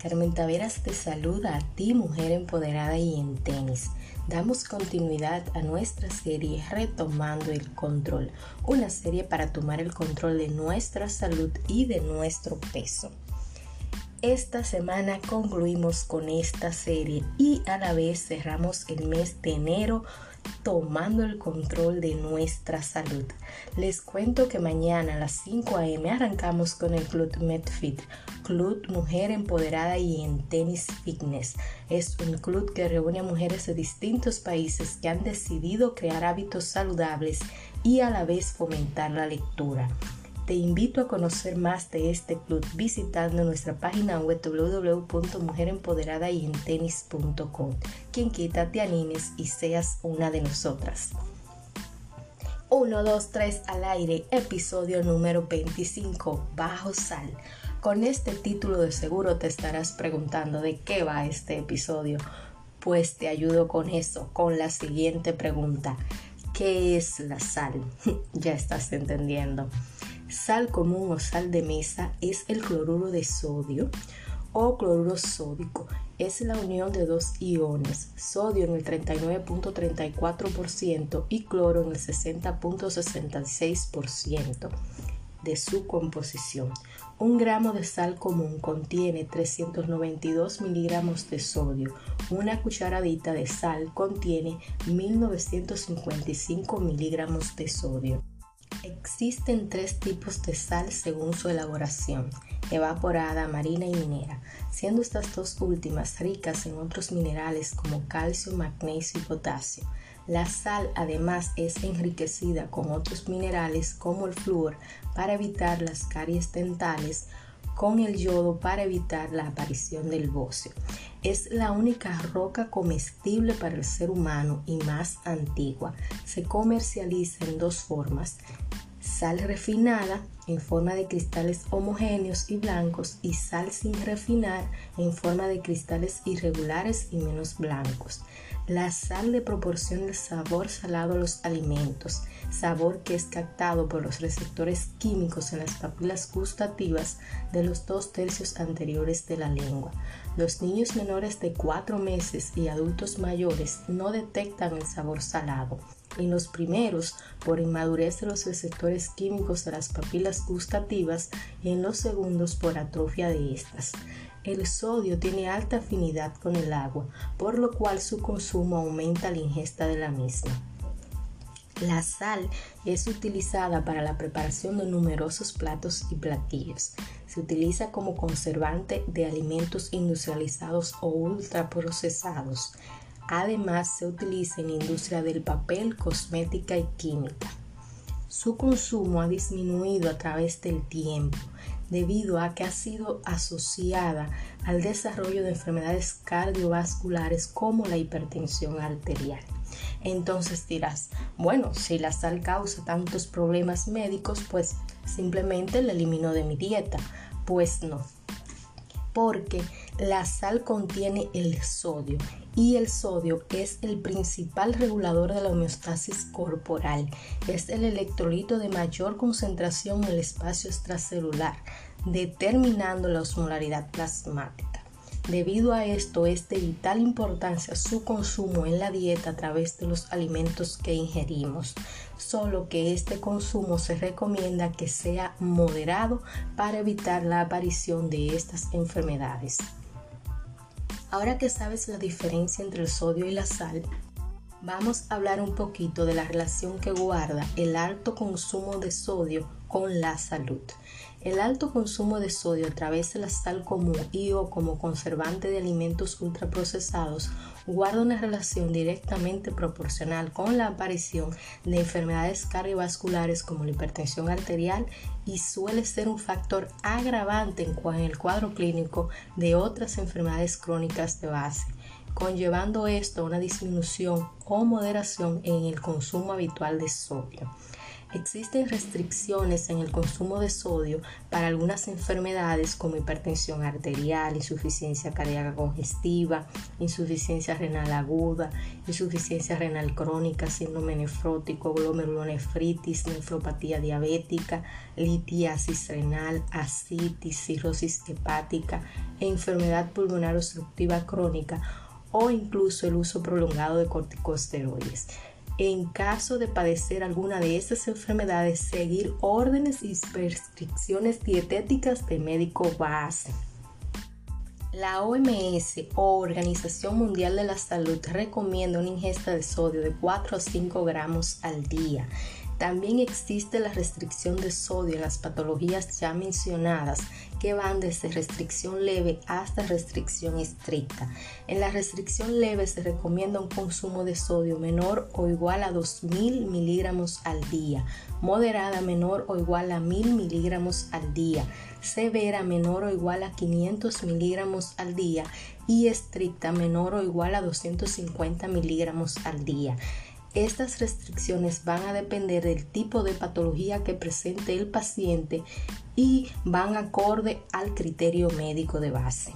Carmen Taveras te saluda a ti, mujer empoderada y en tenis. Damos continuidad a nuestra serie Retomando el Control, una serie para tomar el control de nuestra salud y de nuestro peso. Esta semana concluimos con esta serie y a la vez cerramos el mes de enero tomando el control de nuestra salud. Les cuento que mañana a las 5 a.m. arrancamos con el Club MedFit, Club Mujer Empoderada y en Tenis Fitness. Es un club que reúne a mujeres de distintos países que han decidido crear hábitos saludables y a la vez fomentar la lectura. Te invito a conocer más de este club visitando nuestra página web www.mujerempoderadayentenis.com. Quien quita te animes y seas una de nosotras. 1, 2, 3 al aire, episodio número 25, Bajo Sal. Con este título de seguro te estarás preguntando de qué va este episodio. Pues te ayudo con eso, con la siguiente pregunta. ¿Qué es la sal? ya estás entendiendo. Sal común o sal de mesa es el cloruro de sodio o cloruro sódico. Es la unión de dos iones, sodio en el 39.34% y cloro en el 60.66% de su composición. Un gramo de sal común contiene 392 miligramos de sodio. Una cucharadita de sal contiene 1955 miligramos de sodio. Existen tres tipos de sal según su elaboración, evaporada, marina y minera, siendo estas dos últimas ricas en otros minerales como calcio, magnesio y potasio. La sal además es enriquecida con otros minerales como el flúor para evitar las caries dentales, con el yodo para evitar la aparición del bocio. Es la única roca comestible para el ser humano y más antigua. Se comercializa en dos formas, sal refinada en forma de cristales homogéneos y blancos y sal sin refinar en forma de cristales irregulares y menos blancos. La sal le proporciona el sabor salado a los alimentos, sabor que es captado por los receptores químicos en las papilas gustativas de los dos tercios anteriores de la lengua. Los niños menores de 4 meses y adultos mayores no detectan el sabor salado. En los primeros, por inmadurez de los receptores químicos de las papilas gustativas y en los segundos por atrofia de estas. El sodio tiene alta afinidad con el agua, por lo cual su consumo aumenta la ingesta de la misma. La sal es utilizada para la preparación de numerosos platos y platillos. Se utiliza como conservante de alimentos industrializados o ultraprocesados. Además, se utiliza en la industria del papel, cosmética y química. Su consumo ha disminuido a través del tiempo debido a que ha sido asociada al desarrollo de enfermedades cardiovasculares como la hipertensión arterial. Entonces dirás, bueno, si la sal causa tantos problemas médicos, pues simplemente la elimino de mi dieta. Pues no, porque la sal contiene el sodio y el sodio es el principal regulador de la homeostasis corporal. Es el electrolito de mayor concentración en el espacio extracelular, determinando la osmolaridad plasmática. Debido a esto es de vital importancia su consumo en la dieta a través de los alimentos que ingerimos, solo que este consumo se recomienda que sea moderado para evitar la aparición de estas enfermedades. Ahora que sabes la diferencia entre el sodio y la sal, vamos a hablar un poquito de la relación que guarda el alto consumo de sodio con la salud. El alto consumo de sodio a través de la sal común y o como conservante de alimentos ultraprocesados guarda una relación directamente proporcional con la aparición de enfermedades cardiovasculares como la hipertensión arterial y suele ser un factor agravante en el cuadro clínico de otras enfermedades crónicas de base conllevando esto a una disminución o moderación en el consumo habitual de sodio. Existen restricciones en el consumo de sodio para algunas enfermedades como hipertensión arterial, insuficiencia cardíaca congestiva, insuficiencia renal aguda, insuficiencia renal crónica, síndrome nefrótico, glomerulonefritis, nefropatía diabética, litiasis renal, ascitis, cirrosis hepática, enfermedad pulmonar obstructiva crónica o incluso el uso prolongado de corticosteroides en caso de padecer alguna de estas enfermedades, seguir órdenes y prescripciones dietéticas de médico base. La OMS o Organización Mundial de la Salud recomienda una ingesta de sodio de 4 a 5 gramos al día. También existe la restricción de sodio en las patologías ya mencionadas, que van desde restricción leve hasta restricción estricta. En la restricción leve se recomienda un consumo de sodio menor o igual a 2000 miligramos al día, moderada menor o igual a 1000 miligramos al día, severa menor o igual a 500 miligramos al día y estricta menor o igual a 250 miligramos al día. Estas restricciones van a depender del tipo de patología que presente el paciente y van acorde al criterio médico de base.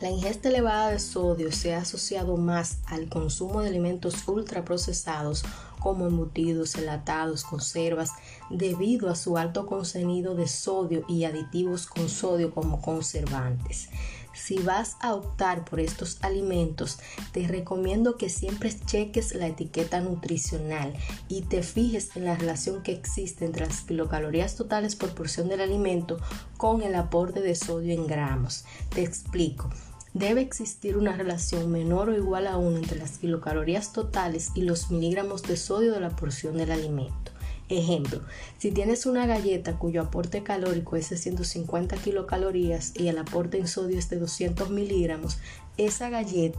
La ingesta elevada de sodio se ha asociado más al consumo de alimentos ultraprocesados como embutidos, enlatados, conservas, debido a su alto contenido de sodio y aditivos con sodio como conservantes. Si vas a optar por estos alimentos, te recomiendo que siempre cheques la etiqueta nutricional y te fijes en la relación que existe entre las kilocalorías totales por porción del alimento con el aporte de sodio en gramos. Te explico. Debe existir una relación menor o igual a 1 entre las kilocalorías totales y los miligramos de sodio de la porción del alimento. Ejemplo, si tienes una galleta cuyo aporte calórico es de 150 kilocalorías y el aporte en sodio es de 200 miligramos, esa galleta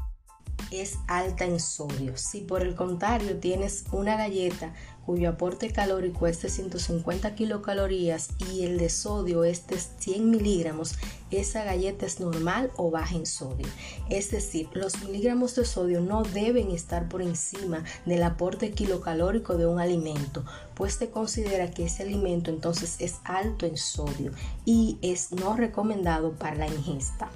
es alta en sodio. Si por el contrario tienes una galleta cuyo aporte calórico es de 150 kilocalorías y el de sodio es de 100 miligramos, esa galleta es normal o baja en sodio. Es decir, los miligramos de sodio no deben estar por encima del aporte kilocalórico de un alimento, pues se considera que ese alimento entonces es alto en sodio y es no recomendado para la ingesta.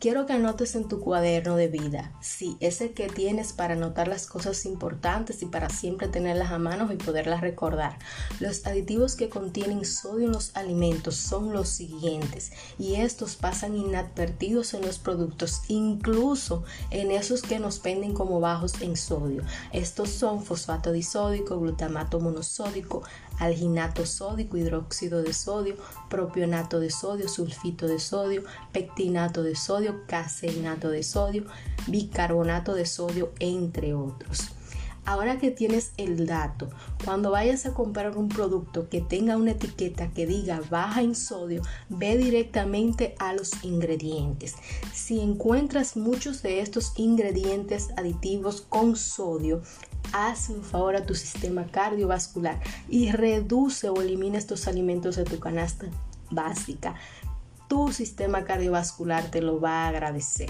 Quiero que anotes en tu cuaderno de vida, sí, ese que tienes para anotar las cosas importantes y para siempre tenerlas a mano y poderlas recordar. Los aditivos que contienen sodio en los alimentos son los siguientes y estos pasan inadvertidos en los productos, incluso en esos que nos venden como bajos en sodio. Estos son fosfato disódico, glutamato monosódico, alginato sódico, hidróxido de sodio, propionato de sodio, sulfito de sodio, pectinato de sodio, caseinato de sodio, bicarbonato de sodio, entre otros. Ahora que tienes el dato, cuando vayas a comprar un producto que tenga una etiqueta que diga baja en sodio, ve directamente a los ingredientes. Si encuentras muchos de estos ingredientes aditivos con sodio, haz un favor a tu sistema cardiovascular y reduce o elimina estos alimentos de tu canasta básica. Tu sistema cardiovascular te lo va a agradecer.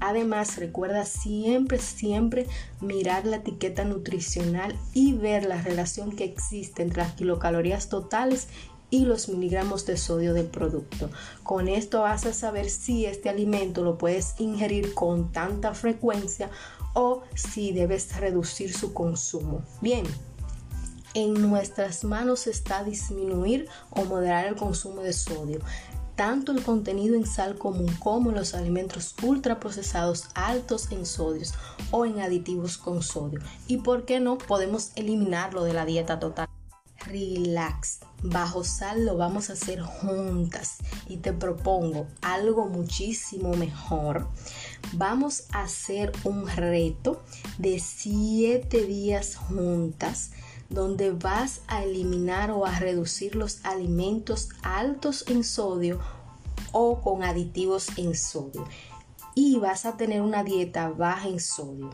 Además, recuerda siempre, siempre mirar la etiqueta nutricional y ver la relación que existe entre las kilocalorías totales y los miligramos de sodio del producto. Con esto vas a saber si este alimento lo puedes ingerir con tanta frecuencia o si debes reducir su consumo. Bien, en nuestras manos está disminuir o moderar el consumo de sodio tanto el contenido en sal común como los alimentos ultraprocesados altos en sodios o en aditivos con sodio. Y por qué no, podemos eliminarlo de la dieta total. Relax, bajo sal lo vamos a hacer juntas y te propongo algo muchísimo mejor. Vamos a hacer un reto de 7 días juntas donde vas a eliminar o a reducir los alimentos altos en sodio o con aditivos en sodio. Y vas a tener una dieta baja en sodio.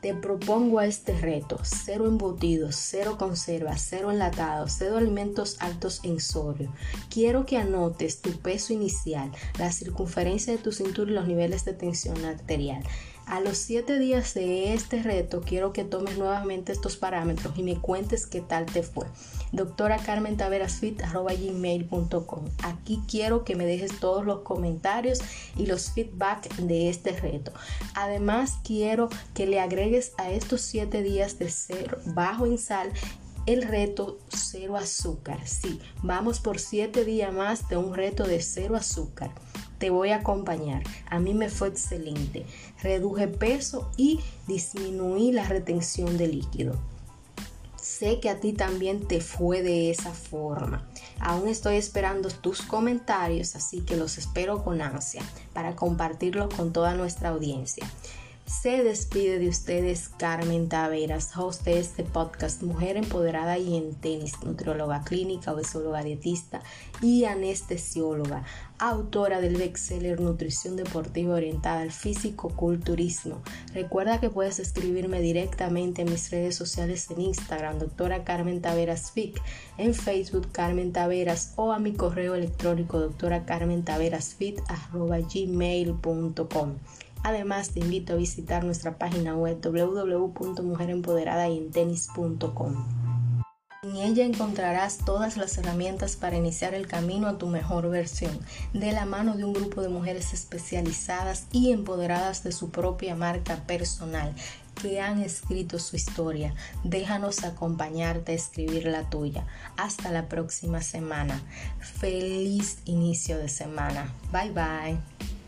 Te propongo este reto, cero embutidos, cero conservas, cero enlatados, cero alimentos altos en sodio. Quiero que anotes tu peso inicial, la circunferencia de tu cintura y los niveles de tensión arterial. A los 7 días de este reto quiero que tomes nuevamente estos parámetros y me cuentes qué tal te fue. Doctora Carmen gmail.com. Aquí quiero que me dejes todos los comentarios y los feedback de este reto. Además quiero que le agregues a estos 7 días de ser bajo en sal el reto cero azúcar. Sí, vamos por 7 días más de un reto de cero azúcar. Te voy a acompañar. A mí me fue excelente. Reduje peso y disminuí la retención de líquido. Sé que a ti también te fue de esa forma. Aún estoy esperando tus comentarios, así que los espero con ansia para compartirlos con toda nuestra audiencia. Se despide de ustedes Carmen Taveras, host de este podcast Mujer Empoderada y en Tenis, nutrióloga clínica, obesóloga dietista y anestesióloga, autora del bestseller Nutrición Deportiva Orientada al Físico-Culturismo. Recuerda que puedes escribirme directamente en mis redes sociales en Instagram, doctora Carmen Taveras Fic, en Facebook Carmen Taveras o a mi correo electrónico doctora Carmen Taveras gmail.com. Además, te invito a visitar nuestra página web www.mujerempoderadayentenis.com. En ella encontrarás todas las herramientas para iniciar el camino a tu mejor versión, de la mano de un grupo de mujeres especializadas y empoderadas de su propia marca personal que han escrito su historia. Déjanos acompañarte a escribir la tuya. Hasta la próxima semana. Feliz inicio de semana. Bye bye.